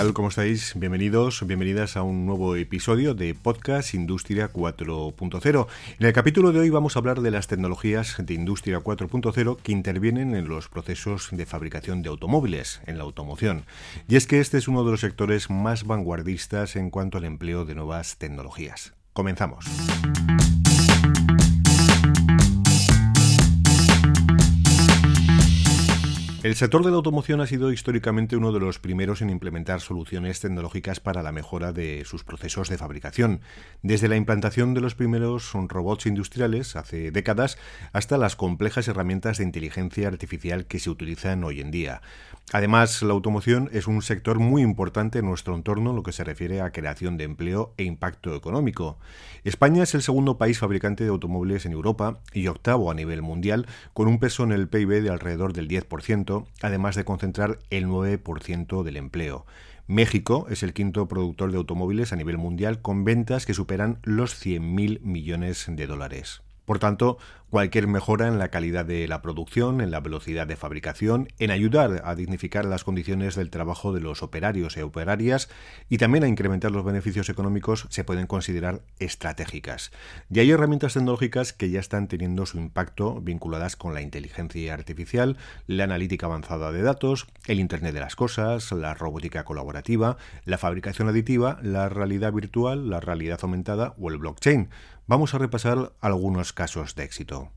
Tal? ¿Cómo estáis? Bienvenidos, bienvenidas a un nuevo episodio de Podcast Industria 4.0. En el capítulo de hoy vamos a hablar de las tecnologías de Industria 4.0 que intervienen en los procesos de fabricación de automóviles, en la automoción. Y es que este es uno de los sectores más vanguardistas en cuanto al empleo de nuevas tecnologías. Comenzamos. El sector de la automoción ha sido históricamente uno de los primeros en implementar soluciones tecnológicas para la mejora de sus procesos de fabricación, desde la implantación de los primeros robots industriales hace décadas hasta las complejas herramientas de inteligencia artificial que se utilizan hoy en día. Además, la automoción es un sector muy importante en nuestro entorno en lo que se refiere a creación de empleo e impacto económico. España es el segundo país fabricante de automóviles en Europa y octavo a nivel mundial, con un peso en el PIB de alrededor del 10%, además de concentrar el 9% del empleo. México es el quinto productor de automóviles a nivel mundial con ventas que superan los 100.000 millones de dólares. Por tanto, cualquier mejora en la calidad de la producción, en la velocidad de fabricación, en ayudar a dignificar las condiciones del trabajo de los operarios y operarias y también a incrementar los beneficios económicos se pueden considerar estratégicas. Y hay herramientas tecnológicas que ya están teniendo su impacto vinculadas con la inteligencia artificial, la analítica avanzada de datos, el Internet de las Cosas, la robótica colaborativa, la fabricación aditiva, la realidad virtual, la realidad aumentada o el blockchain. Vamos a repasar algunos casos de éxito.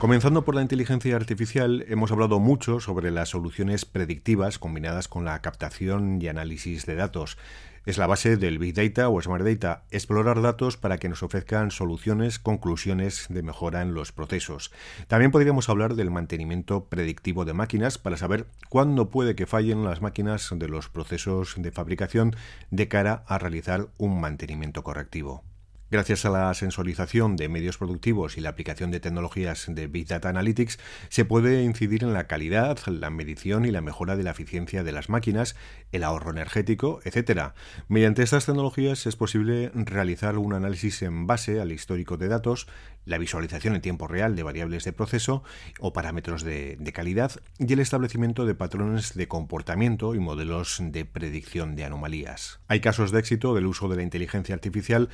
Comenzando por la inteligencia artificial, hemos hablado mucho sobre las soluciones predictivas combinadas con la captación y análisis de datos. Es la base del Big Data o Smart Data, explorar datos para que nos ofrezcan soluciones, conclusiones de mejora en los procesos. También podríamos hablar del mantenimiento predictivo de máquinas para saber cuándo puede que fallen las máquinas de los procesos de fabricación de cara a realizar un mantenimiento correctivo. Gracias a la sensorización de medios productivos y la aplicación de tecnologías de Big Data Analytics, se puede incidir en la calidad, la medición y la mejora de la eficiencia de las máquinas, el ahorro energético, etc. Mediante estas tecnologías es posible realizar un análisis en base al histórico de datos, la visualización en tiempo real de variables de proceso o parámetros de, de calidad y el establecimiento de patrones de comportamiento y modelos de predicción de anomalías. Hay casos de éxito del uso de la inteligencia artificial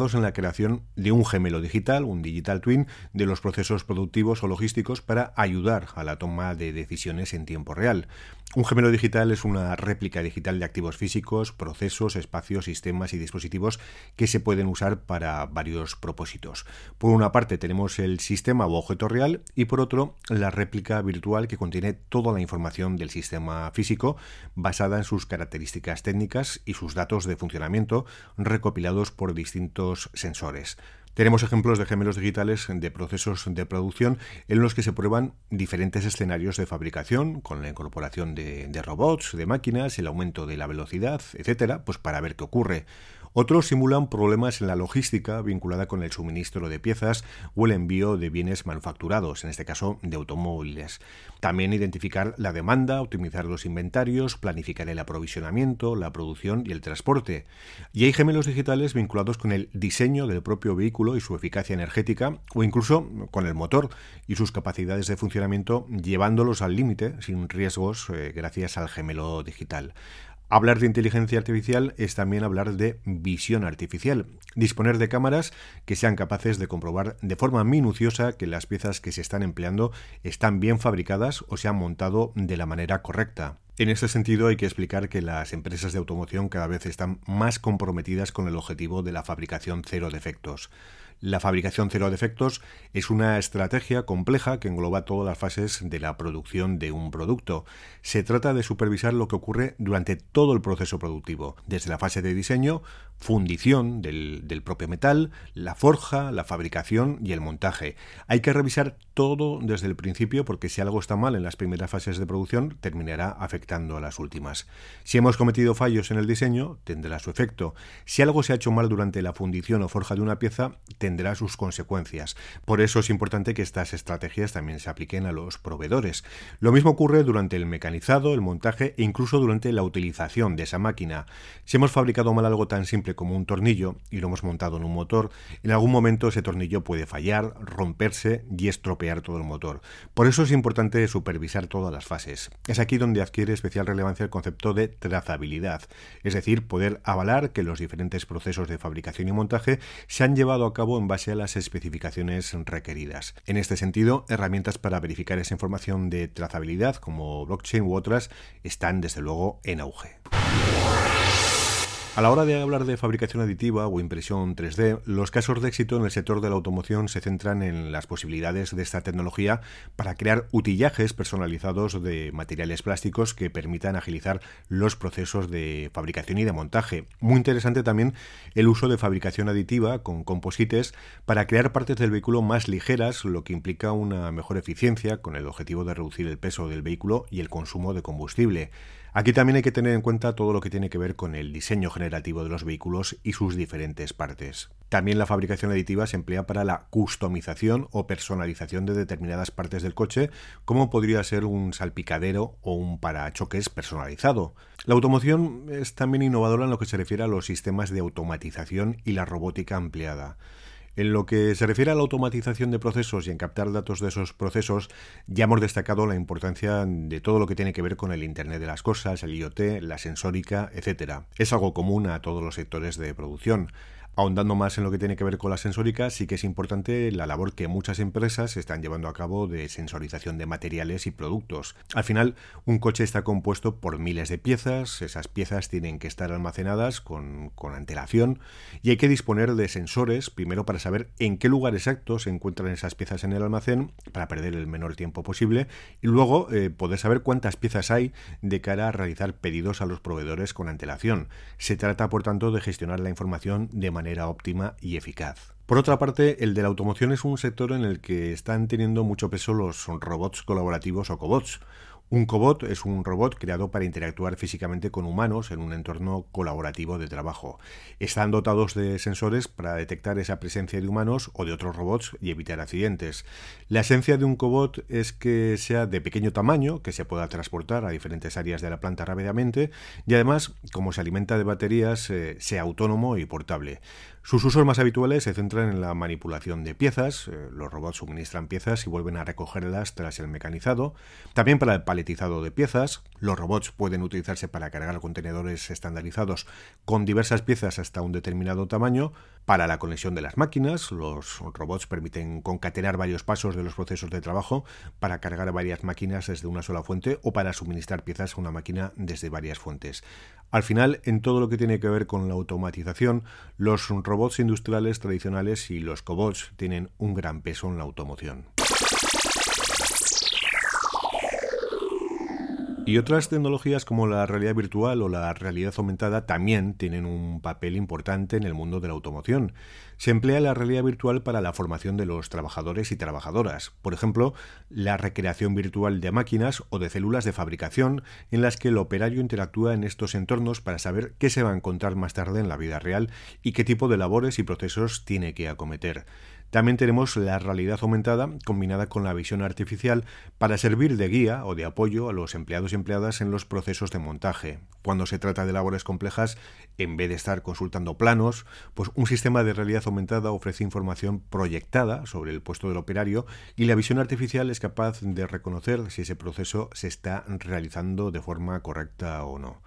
en la creación de un gemelo digital, un digital twin, de los procesos productivos o logísticos para ayudar a la toma de decisiones en tiempo real. Un gemelo digital es una réplica digital de activos físicos, procesos, espacios, sistemas y dispositivos que se pueden usar para varios propósitos. Por una parte tenemos el sistema o objeto real y por otro la réplica virtual que contiene toda la información del sistema físico basada en sus características técnicas y sus datos de funcionamiento recopilados por distintos sensores. Tenemos ejemplos de gemelos digitales de procesos de producción en los que se prueban diferentes escenarios de fabricación, con la incorporación de, robots, de máquinas, el aumento de la velocidad, etcétera, pues para ver qué ocurre. Otros simulan problemas en la logística vinculada con el suministro de piezas o el envío de bienes manufacturados, en este caso de automóviles. También identificar la demanda, optimizar los inventarios, planificar el aprovisionamiento, la producción y el transporte. Y hay gemelos digitales vinculados con el diseño del propio vehículo y su eficacia energética o incluso con el motor y sus capacidades de funcionamiento llevándolos al límite sin riesgos eh, gracias al gemelo digital. Hablar de inteligencia artificial es también hablar de visión artificial, disponer de cámaras que sean capaces de comprobar de forma minuciosa que las piezas que se están empleando están bien fabricadas o se han montado de la manera correcta. En ese sentido hay que explicar que las empresas de automoción cada vez están más comprometidas con el objetivo de la fabricación cero defectos. La fabricación cero defectos es una estrategia compleja que engloba todas las fases de la producción de un producto. Se trata de supervisar lo que ocurre durante todo el proceso productivo, desde la fase de diseño, fundición del, propio metal, la forja, la fabricación y el montaje. Hay que revisar todo desde el principio porque si algo está mal en las primeras fases de producción terminará afectando a las últimas. Si hemos cometido fallos en el diseño, tendrá su efecto. Si algo se ha hecho mal durante la fundición o forja de una pieza, tendrá sus consecuencias. Por eso es importante que estas estrategias también se apliquen a los proveedores. Lo mismo ocurre durante el mecanizado, el montaje e incluso durante la utilización de esa máquina. Si hemos fabricado mal algo tan simple como un tornillo y lo hemos montado en un motor, en algún momento ese tornillo puede fallar, romperse y estropear todo el motor. Por eso es importante supervisar todas las fases. Es aquí donde adquiere especial relevancia el concepto de trazabilidad, es decir, poder avalar que los diferentes procesos de fabricación y montaje se han llevado a cabo en base a las especificaciones requeridas. En este sentido, herramientas para verificar esa información de trazabilidad como blockchain u otras están desde luego en auge. A la hora de hablar de fabricación aditiva o impresión 3D, los casos de éxito en el sector de la automoción se centran en las posibilidades de esta tecnología para crear utillajes personalizados de materiales plásticos que permitan agilizar los procesos de fabricación y de montaje. Muy interesante también el uso de fabricación aditiva con composites para crear partes del vehículo más ligeras, lo que implica una mejor eficiencia con el objetivo de reducir el peso del vehículo y el consumo de combustible. Aquí también hay que tener en cuenta todo lo que tiene que ver con el diseño generativo de los vehículos y sus diferentes partes. También la fabricación aditiva se emplea para la customización o personalización de determinadas partes del coche, como podría ser un salpicadero o un parachoques personalizado. La automoción es también innovadora en lo que se refiere a los sistemas de automatización y la robótica ampliada. En lo que se refiere a la automatización de procesos y en captar datos de esos procesos, ya hemos destacado la importancia de todo lo que tiene que ver con el Internet de las Cosas, el IoT, la sensórica, etc. Es algo común a todos los sectores de producción. Ahondando más en lo que tiene que ver con la sensórica, sí que es importante la labor que muchas empresas están llevando a cabo de sensorización de materiales y productos. Al final, un coche está compuesto por miles de piezas, esas piezas tienen que estar almacenadas con, antelación y hay que disponer de sensores, primero para saber en qué lugar exacto se encuentran esas piezas en el almacén, para perder el menor tiempo posible, y luego eh, poder saber cuántas piezas hay de cara a realizar pedidos a los proveedores con antelación. Se trata, por tanto, de gestionar la información de manera manera óptima y eficaz. Por otra parte, el de la automoción es un sector en el que están teniendo mucho peso los robots colaborativos o cobots, un cobot es un robot creado para interactuar físicamente con humanos en un entorno colaborativo de trabajo. Están dotados de sensores para detectar esa presencia de humanos o de otros robots y evitar accidentes. La esencia de un cobot es que sea de pequeño tamaño, que se pueda transportar a diferentes áreas de la planta rápidamente y además, como se alimenta de baterías, eh, sea autónomo y portable. Sus usos más habituales se centran en la manipulación de piezas, eh, los robots suministran piezas y vuelven a recogerlas tras el mecanizado, también para el paletizado de piezas, los robots pueden utilizarse para cargar contenedores estandarizados con diversas piezas hasta un determinado tamaño, para la conexión de las máquinas, los robots permiten concatenar varios pasos de los procesos de trabajo para cargar varias máquinas desde una sola fuente o para suministrar piezas a una máquina desde varias fuentes. Al final, en todo lo que tiene que ver con la automatización, los robots industriales tradicionales y los cobots tienen un gran peso en la automoción. Y otras tecnologías como la realidad virtual o la realidad aumentada también tienen un papel importante en el mundo de la automoción. Se emplea la realidad virtual para la formación de los trabajadores y trabajadoras. Por ejemplo, la recreación virtual de máquinas o de células de fabricación en las que el operario interactúa en estos entornos para saber qué se va a encontrar más tarde en la vida real y qué tipo de labores y procesos tiene que acometer. También tenemos la realidad aumentada combinada con la visión artificial para servir de guía o de apoyo a los empleados y empleadas en los procesos de montaje. Cuando se trata de labores complejas, en vez de estar consultando planos, pues un sistema de realidad aumentada ofrece información proyectada sobre el puesto del operario y la visión artificial es capaz de reconocer si ese proceso se está realizando de forma correcta o no.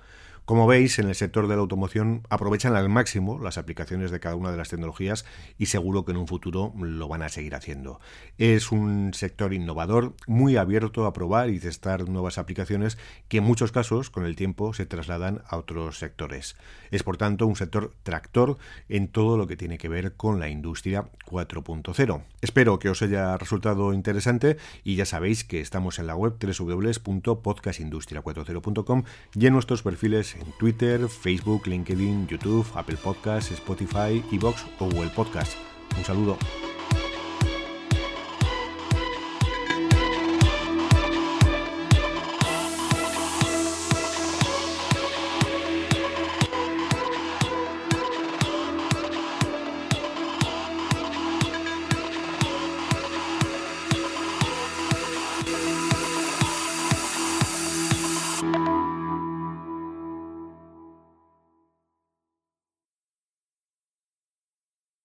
Como veis, en el sector de la automoción aprovechan al máximo las aplicaciones de cada una de las tecnologías y seguro que en un futuro lo van a seguir haciendo. Es un sector innovador, muy abierto a probar y testar nuevas aplicaciones que en muchos casos con el tiempo se trasladan a otros sectores. Es por tanto un sector tractor en todo lo que tiene que ver con la industria 4.0. Espero que os haya resultado interesante y ya sabéis que estamos en la web www.podcastindustria40.com y en nuestros perfiles en Twitter, Facebook, LinkedIn, YouTube, Apple Podcasts, Spotify, Evox o Google Podcast. Un saludo.